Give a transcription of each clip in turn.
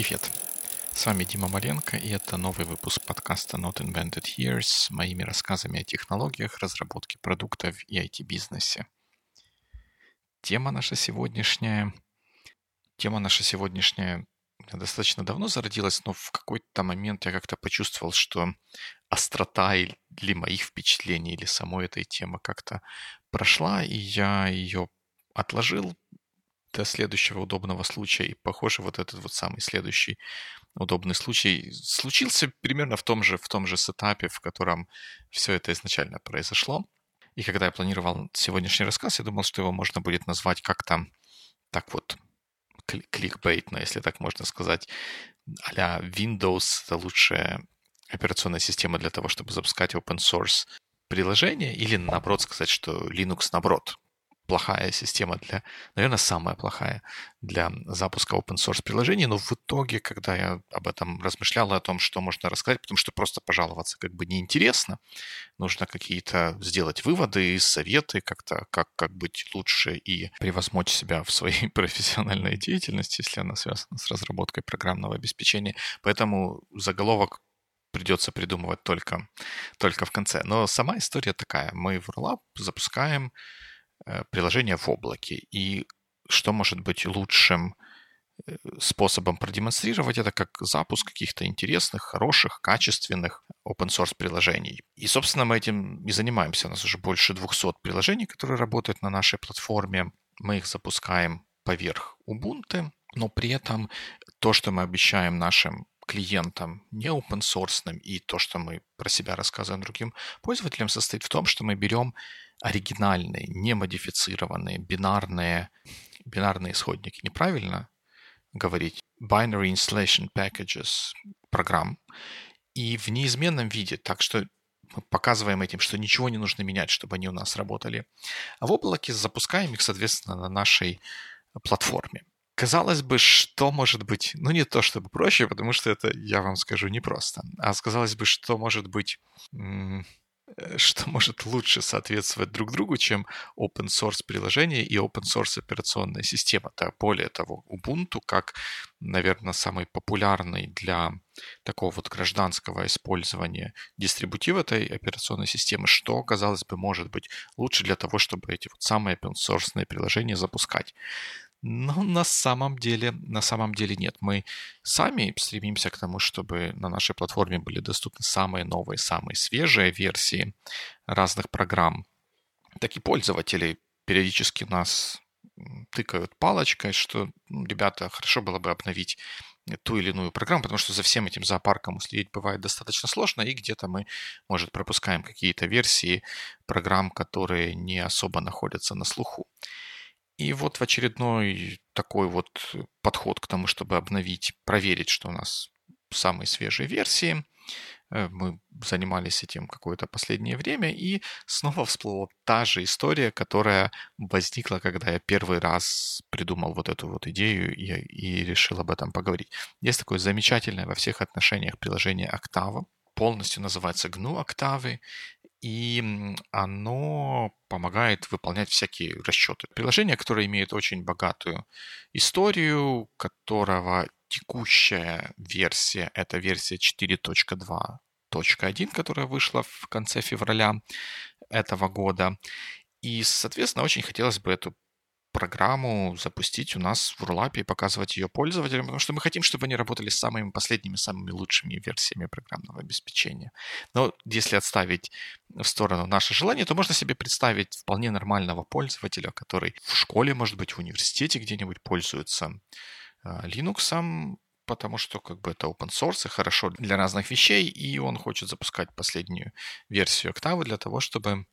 Привет! С вами Дима Маленко, и это новый выпуск подкаста Not Invented Here с моими рассказами о технологиях, разработке продуктов и IT-бизнесе. Тема наша сегодняшняя... Тема наша сегодняшняя достаточно давно зародилась, но в какой-то момент я как-то почувствовал, что острота или моих впечатлений, или самой этой темы как-то прошла, и я ее отложил, до следующего удобного случая. И, похоже, вот этот вот самый следующий удобный случай случился примерно в том же, в том же сетапе, в котором все это изначально произошло. И когда я планировал сегодняшний рассказ, я думал, что его можно будет назвать как-то так вот кликбейтно, если так можно сказать, а Windows — это лучшая операционная система для того, чтобы запускать open source приложение, или наоборот сказать, что Linux наоборот плохая система для, наверное, самая плохая для запуска open source приложений, но в итоге, когда я об этом размышлял, о том, что можно рассказать, потому что просто пожаловаться как бы неинтересно, нужно какие-то сделать выводы, советы, как-то, как, как быть лучше и превозмочь себя в своей профессиональной деятельности, если она связана с разработкой программного обеспечения. Поэтому заголовок придется придумывать только, только в конце. Но сама история такая. Мы в Rollup запускаем приложение в облаке. И что может быть лучшим э, способом продемонстрировать это как запуск каких-то интересных, хороших, качественных open source приложений. И, собственно, мы этим и занимаемся. У нас уже больше 200 приложений, которые работают на нашей платформе. Мы их запускаем поверх Ubuntu, но при этом то, что мы обещаем нашим клиентам не open source и то, что мы про себя рассказываем другим пользователям, состоит в том, что мы берем оригинальные, не модифицированные, бинарные, бинарные исходники. Неправильно говорить binary installation packages программ и в неизменном виде, так что мы показываем этим, что ничего не нужно менять, чтобы они у нас работали. А в облаке запускаем их, соответственно, на нашей платформе. Казалось бы, что может быть, ну не то чтобы проще, потому что это, я вам скажу, непросто, а сказалось бы, что может быть что может лучше соответствовать друг другу, чем open source приложение и open source операционная система. Да, более того, Ubuntu как, наверное, самый популярный для такого вот гражданского использования дистрибутив этой операционной системы, что, казалось бы, может быть лучше для того, чтобы эти вот самые open source приложения запускать. Но на самом деле, на самом деле нет. Мы сами стремимся к тому, чтобы на нашей платформе были доступны самые новые, самые свежие версии разных программ. Так и пользователи периодически нас тыкают палочкой, что, ну, ребята, хорошо было бы обновить ту или иную программу, потому что за всем этим зоопарком уследить бывает достаточно сложно, и где-то мы, может, пропускаем какие-то версии программ, которые не особо находятся на слуху. И вот в очередной такой вот подход к тому, чтобы обновить, проверить, что у нас самые свежие версии. Э, мы занимались этим какое-то последнее время, и снова всплыла та же история, которая возникла, когда я первый раз придумал вот эту вот идею и, и решил об этом поговорить. Есть такое замечательное во всех отношениях приложение Octava, полностью называется GNU Octave, и оно помогает выполнять всякие расчеты. Приложение, которое имеет очень богатую историю, которого текущая версия — это версия 4.2.1, которая вышла в конце февраля этого года. И, соответственно, очень хотелось бы эту программу запустить у нас в Рулапе и показывать ее пользователям, потому что мы хотим, чтобы они работали с самыми последними, самыми лучшими версиями программного обеспечения. Но если отставить в сторону наше желание, то можно себе представить вполне нормального пользователя, который в школе, может быть, в университете где-нибудь пользуется а, Linux, потому что как бы это open source и хорошо для разных вещей, и он хочет запускать последнюю версию Octave для того, чтобы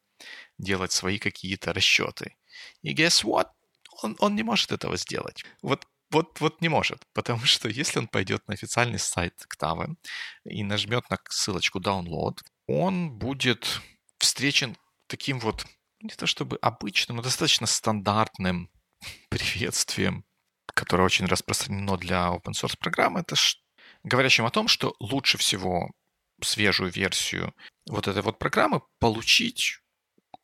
делать свои какие-то расчеты. И guess what? Он, он не может этого сделать. Вот вот, вот не может, потому что если он пойдет на официальный сайт Octave и нажмет на ссылочку download, он будет встречен таким вот, не то чтобы обычным, но достаточно стандартным приветствием, которое очень распространено для open source программы, это говорящим о том, что лучше всего свежую версию вот этой вот программы получить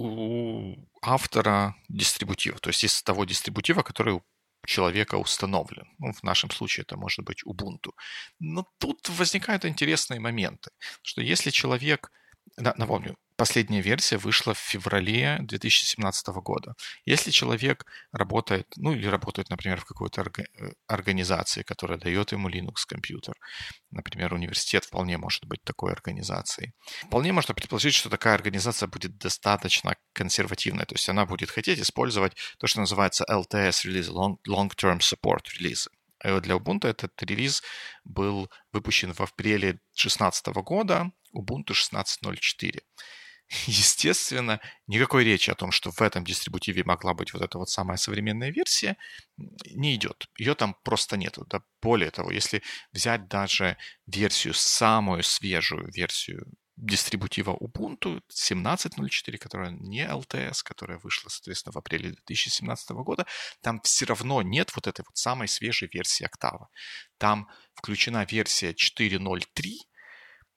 у автора дистрибутива, то есть из того дистрибутива, который человека установлен. Ну, в нашем случае это может быть Ubuntu. Но тут возникают интересные моменты, что если человек, напомню, Последняя версия вышла в феврале 2017 года. Если человек работает, ну или работает, например, в какой-то э, организации, которая дает ему Linux компьютер, например, университет вполне может быть такой организацией, вполне можно предположить, что такая организация будет достаточно консервативной, то есть она будет хотеть использовать то, что называется LTS релизы, Long-Term Support релизы. Для Ubuntu этот релиз был выпущен в апреле 2016 года, Ubuntu 16.04. Естественно, никакой речи о том, что в этом дистрибутиве могла быть вот эта вот самая современная версия, не идет. Ее там просто нету. Да более того, если взять даже версию, самую свежую версию дистрибутива Ubuntu 17.04, которая не LTS, которая вышла, соответственно, в апреле 2017 года, там все равно нет вот этой вот самой свежей версии Octave. Там включена версия 4.03,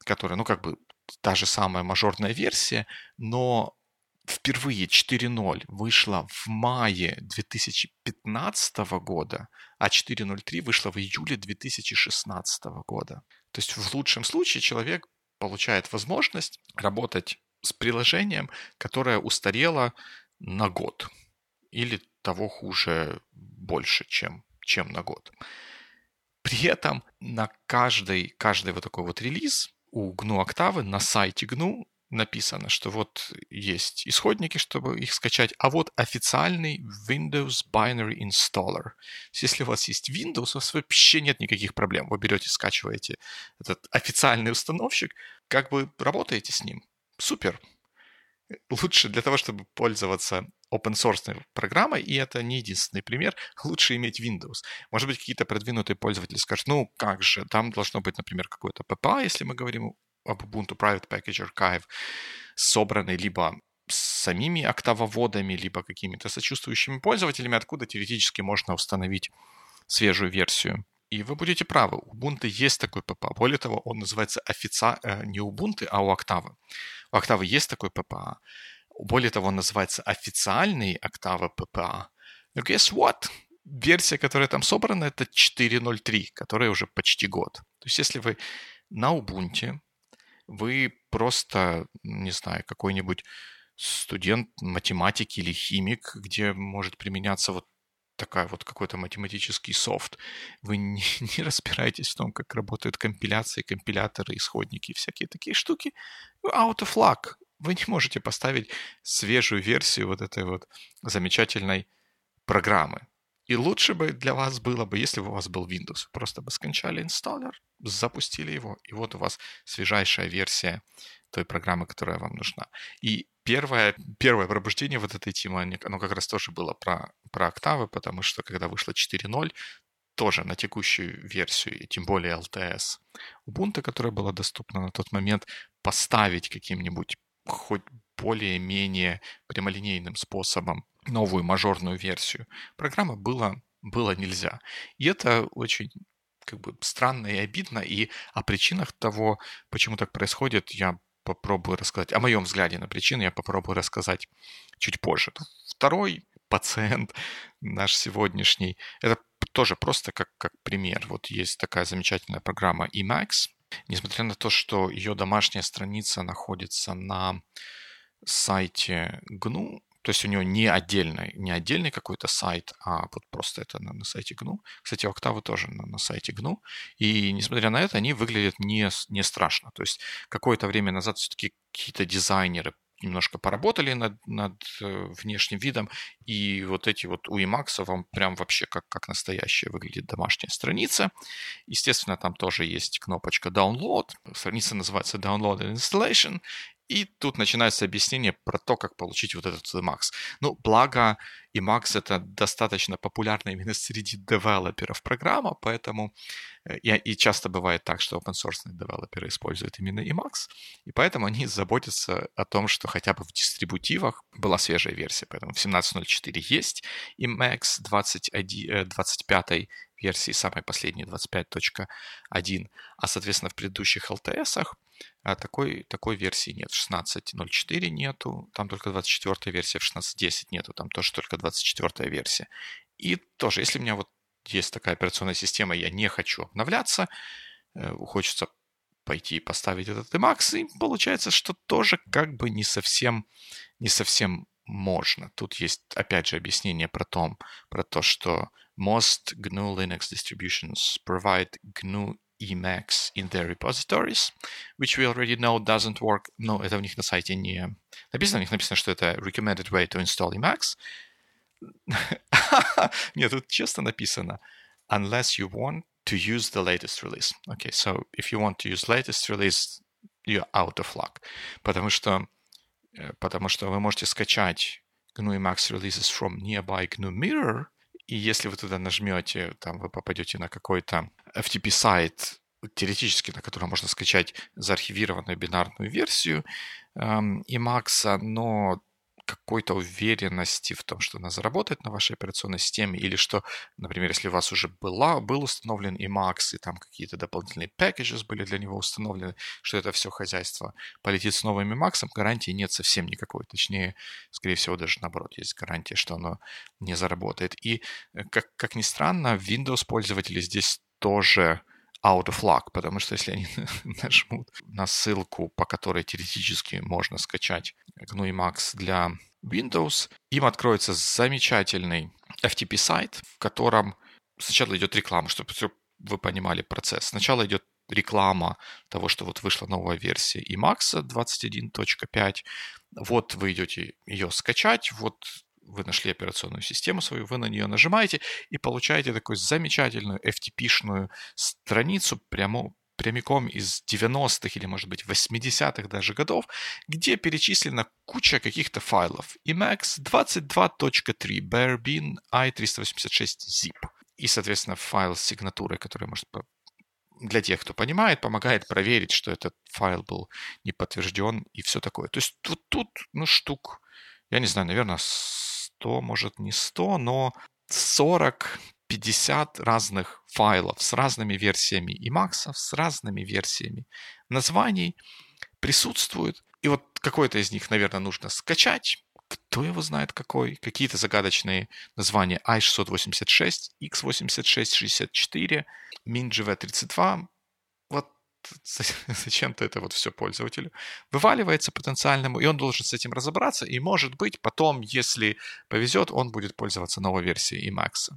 которая, ну, как бы та же самая мажорная версия, но впервые 4.0 вышла в мае 2015 года, а 4.03 вышла в июле 2016 года. То есть в лучшем случае человек получает возможность работать с приложением, которое устарело на год или того хуже больше, чем, чем на год. При этом на каждый, каждый вот такой вот релиз у GNU Октавы на сайте GNU написано, что вот есть исходники, чтобы их скачать, а вот официальный Windows Binary Installer. Если у вас есть Windows, у вас вообще нет никаких проблем. Вы берете, скачиваете этот официальный установщик, как бы работаете с ним. Супер. Лучше для того, чтобы пользоваться open source программой, и это не единственный пример, лучше иметь Windows. Может быть, какие-то продвинутые пользователи скажут, ну как же, там должно быть, например, какой-то PPA, если мы говорим об Ubuntu Private Package Archive, собранный либо самими октавоводами, либо какими-то сочувствующими пользователями, откуда теоретически можно установить свежую версию. И вы будете правы, у Ubuntu есть такой PPA. Более того, он называется официально э, не Ubuntu, а у Octave. У Octave есть такой PPA. Более того, он называется официальный Octave PPA. Но guess what? Версия, которая там собрана, это 4.0.3, которая уже почти год. То есть если вы на Ubuntu, вы просто, не знаю, какой-нибудь студент математики или химик, где может применяться вот такая вот какой-то математический софт. Вы не, не разбираетесь в том, как работают компиляции, компиляторы, исходники и всякие такие штуки. Out of luck вы не можете поставить свежую версию вот этой вот замечательной программы. И лучше бы для вас было бы, если бы у вас был Windows. Просто бы скончали инсталлер, запустили его, и вот у вас свежайшая версия той программы, которая вам нужна. И первое, первое пробуждение вот этой темы, оно как раз тоже было про, про октавы, потому что когда вышло 4.0, тоже на текущую версию, и тем более LTS Ubuntu, которая была доступна на тот момент, поставить каким-нибудь хоть более-менее прямолинейным способом новую мажорную версию программы было, было нельзя. И это очень как бы странно и обидно, и о причинах того, почему так происходит, я попробую рассказать, о моем взгляде на причины я попробую рассказать чуть позже. Второй пациент наш сегодняшний, это тоже просто как, как пример. Вот есть такая замечательная программа Emacs, Несмотря на то, что ее домашняя страница находится на сайте GNU, то есть у нее не отдельный, не отдельный какой-то сайт, а вот просто это на, на сайте GNU. Кстати, Octave тоже на, на сайте GNU. И несмотря на это, они выглядят не, не страшно. То есть какое-то время назад все-таки какие-то дизайнеры немножко поработали над, над э, внешним видом, и вот эти вот у Emacs вам прям вообще как, как настоящая выглядит домашняя страница. Естественно, там тоже есть кнопочка Download. Страница называется Download and Installation, и тут начинается объяснение про то, как получить вот этот Emacs. Ну, благо, Emacs это достаточно популярная именно среди девелоперов программа, поэтому э, и, и часто бывает так, что open source девелоперы используют именно Emacs, и поэтому они заботятся о том, что хотя бы в дистрибутивах была свежая версия. Поэтому в 17.04 есть Emacs 21, 25 версии, самой последней 25.1, а, соответственно, в предыдущих LTS а такой, такой версии нет. 16.04 нету, там только 24 версия, в 16.10 нету, там тоже только 24 версия. И тоже, если у меня вот есть такая операционная система, я не хочу обновляться, э, хочется пойти и поставить этот Emacs, и получается, что тоже как бы не совсем, не совсем можно. Тут есть, опять же, объяснение про, том, про то, что most GNU Linux distributions provide GNU Emacs in their repositories, which we already know doesn't work. Но это у них на сайте не написано. У них написано, что это recommended way to install Emacs. Нет, тут честно написано. Unless you want to use the latest release. Okay, so if you want to use latest release, you're out of luck. Потому что, потому что вы можете скачать GNU Emacs releases from nearby GNU Mirror, и если вы туда нажмете, там вы попадете на какой-то FTP сайт, теоретически на котором можно скачать заархивированную бинарную версию эм, Emacs, но какой-то уверенности в том, что она заработает на вашей операционной системе, или что, например, если у вас уже была, был установлен Emacs, и там какие-то дополнительные packages были для него установлены, что это все хозяйство полетит с новым Emacs, гарантии нет совсем никакой. Точнее, скорее всего, даже наоборот, есть гарантия, что оно не заработает. И, э, как, как ни странно, Windows-пользователи здесь тоже out of luck, потому что если они нажмут на ссылку, по которой теоретически можно скачать GNU Emacs для Windows, им откроется замечательный FTP сайт, в котором сначала идет реклама, чтобы вы понимали процесс. Сначала идет реклама того, что вот вышла новая версия Emacs 21.5. Вот вы идете ее скачать, вот вы нашли операционную систему свою, вы на нее нажимаете и получаете такую замечательную FTP-шную страницу прямо, прямиком из 90-х или, может быть, 80-х даже годов, где перечислена куча каких-то файлов. Emacs 22.3, Bearbin i386 zip. И, соответственно, файл с сигнатурой, который может для тех, кто понимает, помогает проверить, что этот файл был не подтвержден и все такое. То есть вот тут, ну, штук, я не знаю, наверное, 100, может не 100, но 40 50 разных файлов с разными версиями и максов, с разными версиями названий присутствуют. И вот какой-то из них, наверное, нужно скачать. Кто его знает какой? Какие-то загадочные названия i686, x86, 64, MinGV32. Зачем-то это вот все пользователю, вываливается потенциальному, и он должен с этим разобраться, и может быть потом, если повезет, он будет пользоваться новой версией Emacs.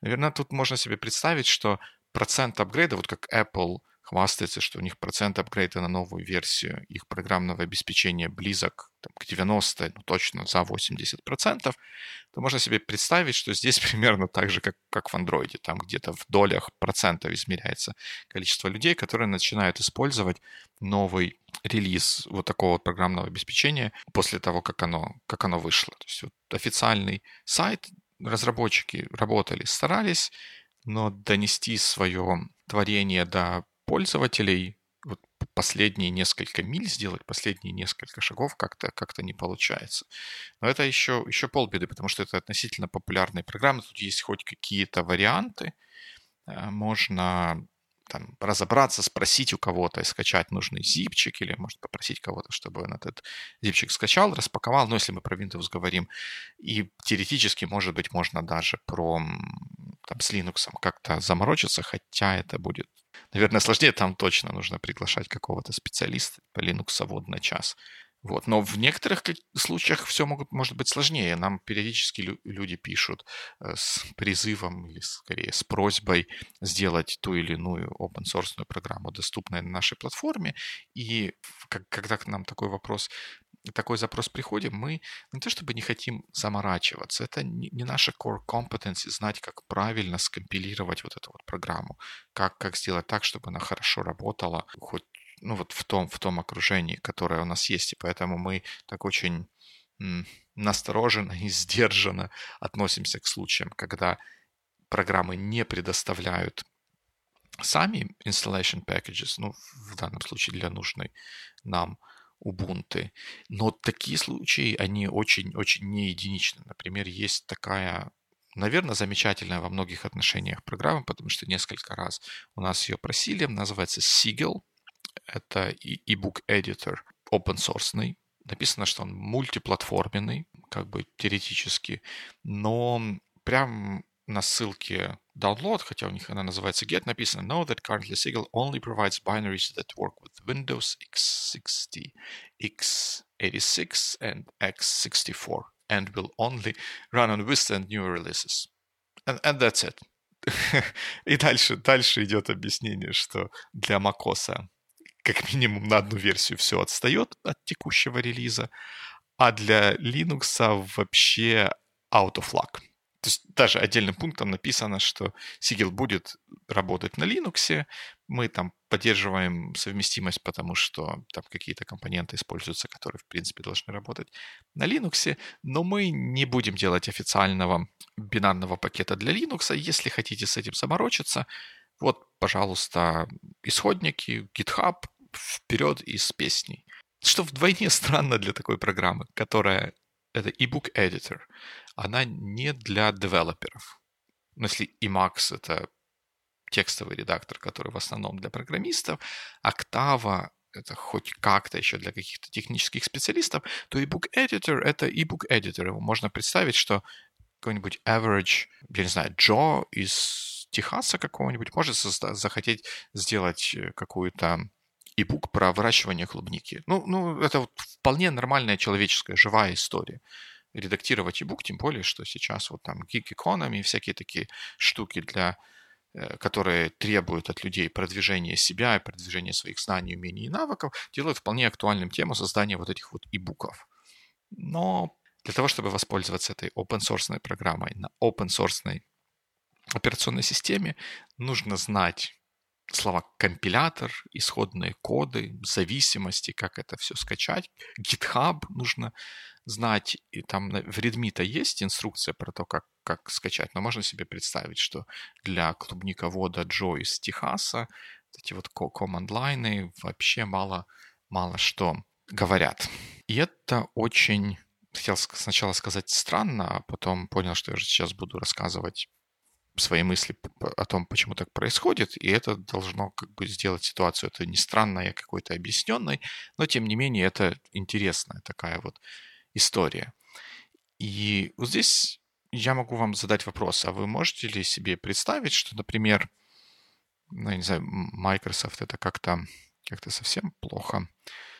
Наверное, тут можно себе представить, что процент апгрейда, вот как Apple хвастается, что у них процент апгрейда на новую версию их программного обеспечения близок там, к 90, ну точно за 80%, то можно себе представить, что здесь примерно так же, как, как в Android. Там где-то в долях процентов измеряется количество людей, которые начинают использовать новый релиз вот такого программного обеспечения после того, как оно, как оно вышло. То есть вот официальный сайт, разработчики работали, старались, но донести свое творение до пользователей вот последние несколько миль сделать, последние несколько шагов как-то как не получается. Но это еще, еще полбеды, потому что это относительно популярные программы. Тут есть хоть какие-то варианты. Э, можно там, разобраться, спросить у кого-то, скачать нужный зипчик, или может попросить кого-то, чтобы он этот зипчик скачал, распаковал, ну, если мы про Windows говорим. И теоретически, может быть, можно даже про там, с Linux как-то заморочиться, хотя это будет Наверное, сложнее там точно нужно приглашать какого-то специалиста по Linux вот на час. Вот. Но в некоторых случаях все могут, может быть сложнее. Нам периодически люди пишут э, с призывом или скорее с просьбой сделать ту или иную open source программу, доступную на нашей платформе. И когда к нам такой вопрос такой запрос приходит, мы не то чтобы не хотим заморачиваться, это не наша core competence знать, как правильно скомпилировать вот эту вот программу, как, как сделать так, чтобы она хорошо работала хоть ну, вот в том, в том окружении, которое у нас есть. И поэтому мы так очень настороженно и сдержанно относимся к случаям, когда программы не предоставляют сами installation packages, ну, в данном случае для нужной нам Ubuntu. Но такие случаи, они очень-очень не единичны. Например, есть такая наверное, замечательная во многих отношениях программа, потому что несколько раз у нас ее просили. Называется Sigil. Это e-book editor open source. Написано, что он мультиплатформенный, как бы теоретически, но прям на ссылке download, хотя у них она называется get, написано know that currently Signal only provides binaries that work with Windows x60, x86 and x64 and will only run on Vista and newer releases. And, and that's it. И дальше, дальше идет объяснение, что для macOS как минимум на одну версию все отстает от текущего релиза, а для Linux вообще out of luck. То есть даже отдельным пунктом написано, что Sigil будет работать на Linux. Мы там поддерживаем совместимость, потому что там какие-то компоненты используются, которые, в принципе, должны работать на Linux. Но мы не будем делать официального бинарного пакета для Linux. Если хотите с этим заморочиться, вот, пожалуйста, исходники, GitHub, вперед из песней. Что вдвойне странно для такой программы, которая это ebook editor, она не для девелоперов. Ну, если Emacs — это текстовый редактор, который в основном для программистов, Octava — это хоть как-то еще для каких-то технических специалистов, то ebook editor — это ebook editor. Его можно представить, что какой-нибудь average, я не знаю, Джо из Техаса какого-нибудь может захотеть сделать э, какую-то ebook про выращивание клубники. Ну, ну это вот вполне нормальная человеческая живая история. Редактировать ebook, тем более, что сейчас вот там Geek Economy, всякие такие штуки для э, которые требуют от людей продвижения себя и продвижения своих знаний, умений и навыков, делают вполне актуальным тему создания вот этих вот ибуков. Но для того, чтобы воспользоваться этой open source программой на open source операционной системе, нужно знать слова компилятор, исходные коды, зависимости, как это все скачать. GitHub нужно знать. И там в Redmi-то есть инструкция про то, как, как скачать, но можно себе представить, что для клубниковода Джо из Техаса эти вот команд-лайны вообще мало, мало что говорят. И это очень, хотел сначала сказать странно, а потом понял, что я же сейчас буду рассказывать свои мысли о том, почему так происходит, и это должно как бы сделать ситуацию. Это не странной, а какой-то объясненной, но тем не менее это интересная такая вот история. И вот здесь я могу вам задать вопрос, а вы можете ли себе представить, что, например, ну, я не знаю, Microsoft это как-то как совсем плохо?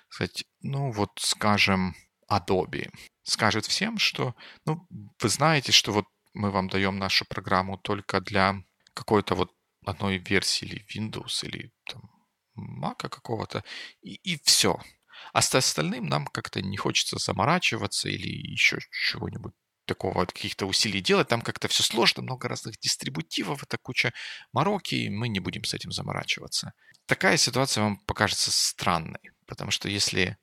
Сказать, ну вот, скажем, Adobe скажет всем, что, ну, вы знаете, что вот мы вам даем нашу программу только для какой-то вот одной версии или Windows, или там Mac какого-то, и, и все. А с остальным нам как-то не хочется заморачиваться или еще чего-нибудь такого, каких-то усилий делать. Там как-то все сложно, много разных дистрибутивов, это куча мороки, и мы не будем с этим заморачиваться. Такая ситуация вам покажется странной, потому что если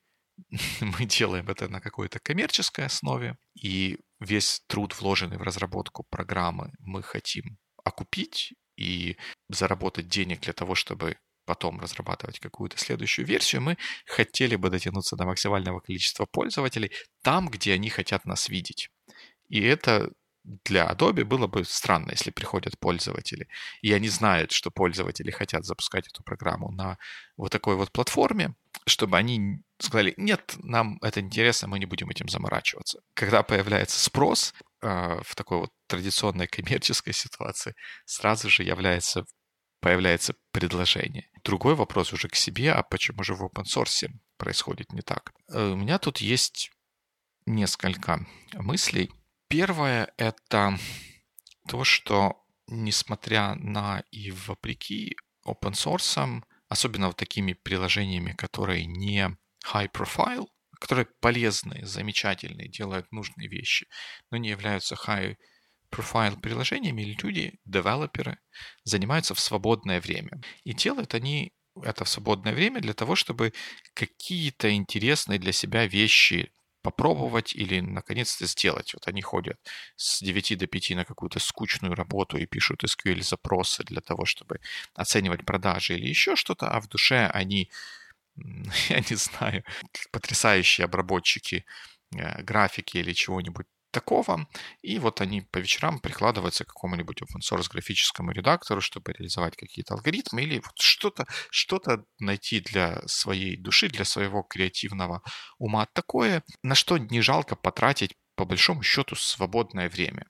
мы делаем это на какой-то коммерческой основе, и весь труд, вложенный в разработку программы, мы хотим окупить и заработать денег для того, чтобы потом разрабатывать какую-то следующую версию, мы хотели бы дотянуться до максимального количества пользователей там, где они хотят нас видеть. И это для Adobe было бы странно, если приходят пользователи, и они знают, что пользователи хотят запускать эту программу на вот такой вот платформе, чтобы они сказали, нет, нам это интересно, мы не будем этим заморачиваться. Когда появляется спрос э, в такой вот традиционной коммерческой ситуации, сразу же является, появляется предложение. Другой вопрос уже к себе, а почему же в open source происходит не так? Э, у меня тут есть несколько мыслей. Первое — это то, что несмотря на и вопреки open source, особенно вот такими приложениями, которые не high profile, которые полезные, замечательные, делают нужные вещи, но не являются high profile приложениями, люди, девелоперы, занимаются в свободное время. И делают они это в свободное время для того, чтобы какие-то интересные для себя вещи попробовать или наконец-то сделать. Вот они ходят с 9 до 5 на какую-то скучную работу и пишут SQL-запросы для того, чтобы оценивать продажи или еще что-то, а в душе они, я не знаю, потрясающие обработчики э, графики или чего-нибудь такого. И вот они по вечерам прикладываются к какому-нибудь open source графическому редактору, чтобы реализовать какие-то алгоритмы или вот что-то что найти для своей души, для своего креативного ума такое, на что не жалко потратить по большому счету свободное время.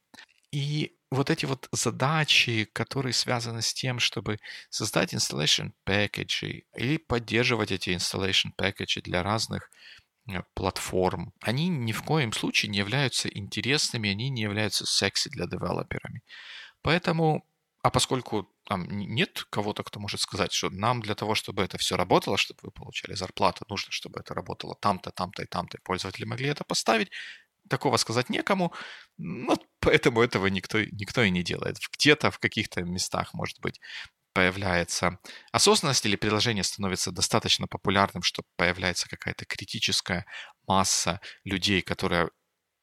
И вот эти вот задачи, которые связаны с тем, чтобы создать installation package или поддерживать эти installation package для разных э, платформ, они ни в коем случае не являются интересными, они не являются секси для девелоперами. Поэтому, а поскольку там нет кого-то, кто может сказать, что нам для того, чтобы это все работало, чтобы вы получали зарплату, нужно, чтобы это работало там-то, там-то и там-то, и пользователи могли это поставить, такого сказать некому, ну, поэтому этого никто, никто и не делает. Где-то в каких-то местах, может быть, появляется осознанность или приложение становится достаточно популярным, что появляется какая-то критическая масса людей, которые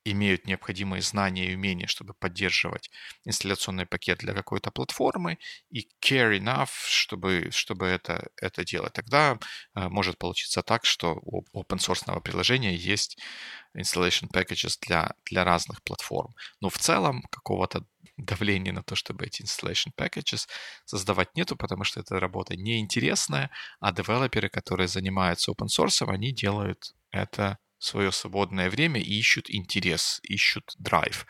имеют необходимые знания и умения, чтобы поддерживать инсталляционный пакет для какой-то платформы, и care enough, чтобы, чтобы это, это делать. Тогда э, может получиться так, что у open source приложения есть installation packages для, для разных платформ. Но в целом какого-то давления на то, чтобы эти installation packages создавать нету, потому что эта работа неинтересная, а девелоперы, которые занимаются open source, они делают это свое свободное время и ищут интерес, ищут драйв.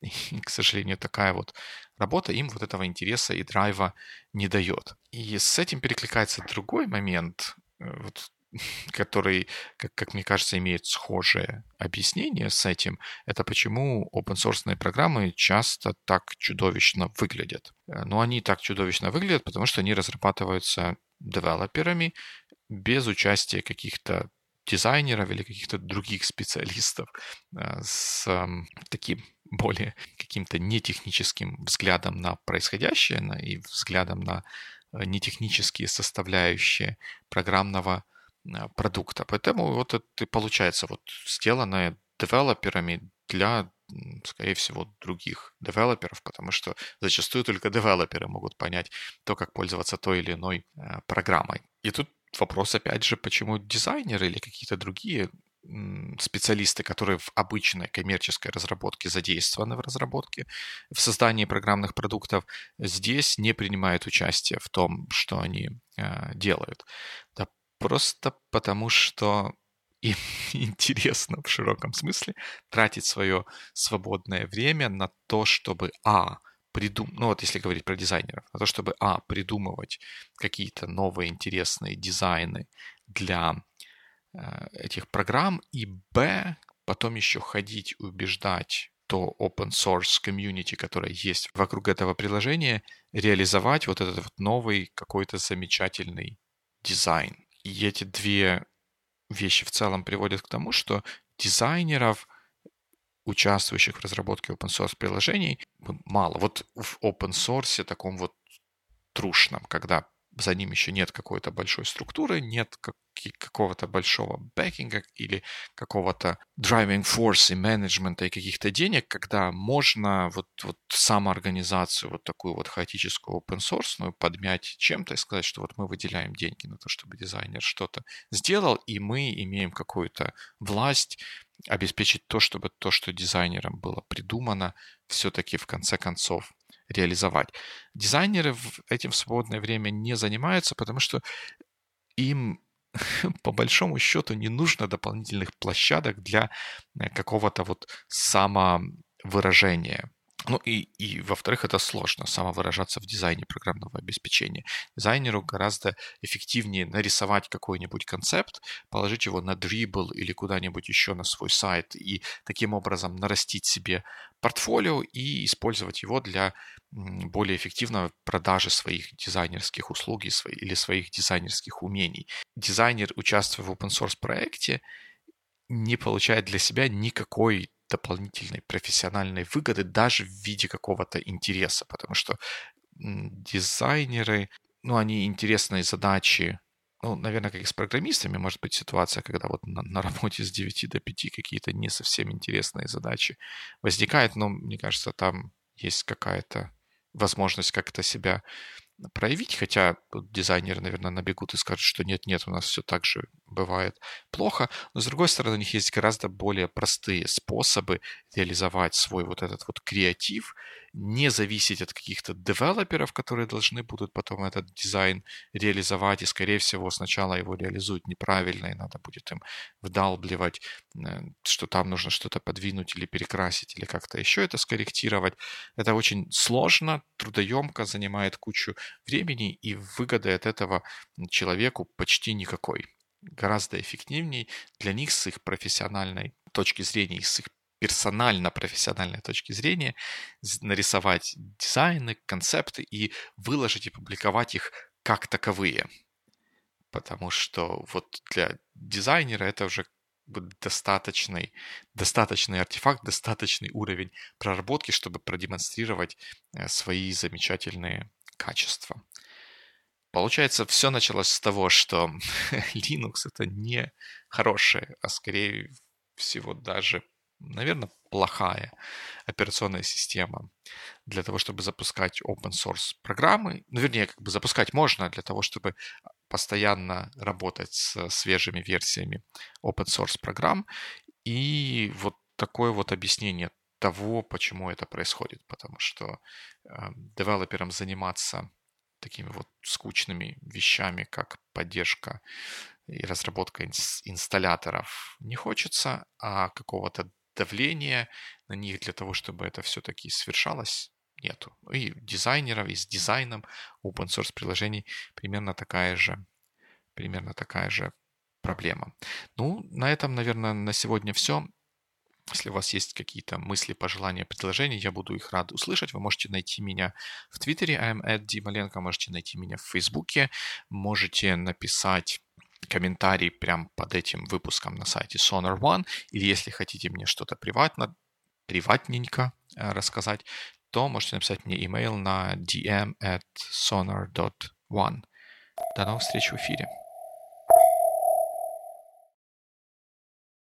И, к сожалению, такая вот работа им вот этого интереса и драйва не дает. И с этим перекликается другой момент, э, вот, который, как, как мне кажется, имеет схожее объяснение с этим, это почему open source программы часто так чудовищно выглядят. Э, но они так чудовищно выглядят, потому что они разрабатываются девелоперами без участия каких-то дизайнеров или каких-то других специалистов э, с таким более каким-то нетехническим взглядом на происходящее и взглядом на э, нетехнические составляющие программного э, продукта. Поэтому вот это получается вот сделанное девелоперами для, скорее всего, других девелоперов, потому что зачастую только девелоперы могут понять то, как пользоваться той или иной программой. И тут вопрос, опять же, почему дизайнеры или какие-то другие специалисты, которые в обычной коммерческой разработке задействованы в разработке, в создании программных продуктов, здесь не принимают участие в том, что они э, делают. Да просто потому, что им интересно в широком смысле тратить свое свободное время на то, чтобы а придум... ну вот если говорить про дизайнеров, на то, чтобы, а, придумывать какие-то новые интересные дизайны для э, этих программ, и, б, потом еще ходить, убеждать то open source community, которое есть вокруг этого приложения, реализовать вот этот вот новый какой-то замечательный дизайн. И эти две вещи в целом приводят к тому, что дизайнеров – участвующих в разработке open source приложений мало. Вот в open source таком вот трушном, когда за ним еще нет какой-то большой структуры, нет какого-то большого бэкинга или какого-то driving force и менеджмента и каких-то денег, когда можно вот, вот самоорганизацию, вот такую вот хаотическую open source подмять чем-то и сказать, что вот мы выделяем деньги на то, чтобы дизайнер что-то сделал, и мы имеем какую-то власть обеспечить то, чтобы то, что дизайнером было придумано, все-таки в конце концов реализовать. Дизайнеры этим в свободное время не занимаются, потому что им по большому счету не нужно дополнительных площадок для э, какого-то вот самовыражения. Ну и, и во-вторых, это сложно самовыражаться в дизайне программного обеспечения. Дизайнеру гораздо эффективнее нарисовать какой-нибудь концепт, положить его на Dribble или куда-нибудь еще на свой сайт и таким образом нарастить себе портфолио и использовать его для более эффективной продажи своих дизайнерских услуг или своих дизайнерских умений. Дизайнер, участвуя в open source проекте, не получает для себя никакой дополнительной профессиональной выгоды даже в виде какого-то интереса, потому что дизайнеры, ну, они интересные задачи, ну, наверное, как и с программистами, может быть ситуация, когда вот на, на работе с 9 до 5 какие-то не совсем интересные задачи возникают, но мне кажется, там есть какая-то возможность как-то себя проявить, хотя дизайнеры, наверное, набегут и скажут, что нет-нет, у нас все так же бывает плохо, но с другой стороны, у них есть гораздо более простые способы реализовать свой вот этот вот креатив не зависеть от каких-то девелоперов, которые должны будут потом этот дизайн реализовать, и, скорее всего, сначала его реализуют неправильно, и надо будет им вдалбливать, э, что там нужно что-то подвинуть или перекрасить, или как-то еще это скорректировать. Это очень сложно, трудоемко, занимает кучу времени, и выгоды от этого человеку почти никакой. Гораздо эффективней для них с их профессиональной точки зрения, с их персонально-профессиональной точки зрения, нарисовать дизайны, концепты и выложить и публиковать их как таковые. Потому что вот для дизайнера это уже достаточный, достаточный артефакт, достаточный уровень проработки, чтобы продемонстрировать э, свои замечательные качества. Получается, все началось с того, что Linux это не хорошее, а скорее всего даже наверное, плохая операционная система для того, чтобы запускать open source программы. Ну, вернее, как бы запускать можно для того, чтобы постоянно работать с свежими версиями open source программ. И вот такое вот объяснение того, почему это происходит. Потому что э, девелоперам заниматься такими вот скучными вещами, как поддержка и разработка инсталляторов не хочется, а какого-то давления на них для того, чтобы это все-таки свершалось, нету. И дизайнеров, и с дизайном open source приложений примерно такая же, примерно такая же проблема. Ну, на этом, наверное, на сегодня все. Если у вас есть какие-то мысли, пожелания, предложения, я буду их рад услышать. Вы можете найти меня в Твиттере, I'm at Дималенко, можете найти меня в Фейсбуке, можете написать комментарий прямо под этим выпуском на сайте Sonar One, или если хотите мне что-то приватно, приватненько э, рассказать, то можете написать мне email на dm at sonar.one. До новых встреч в эфире.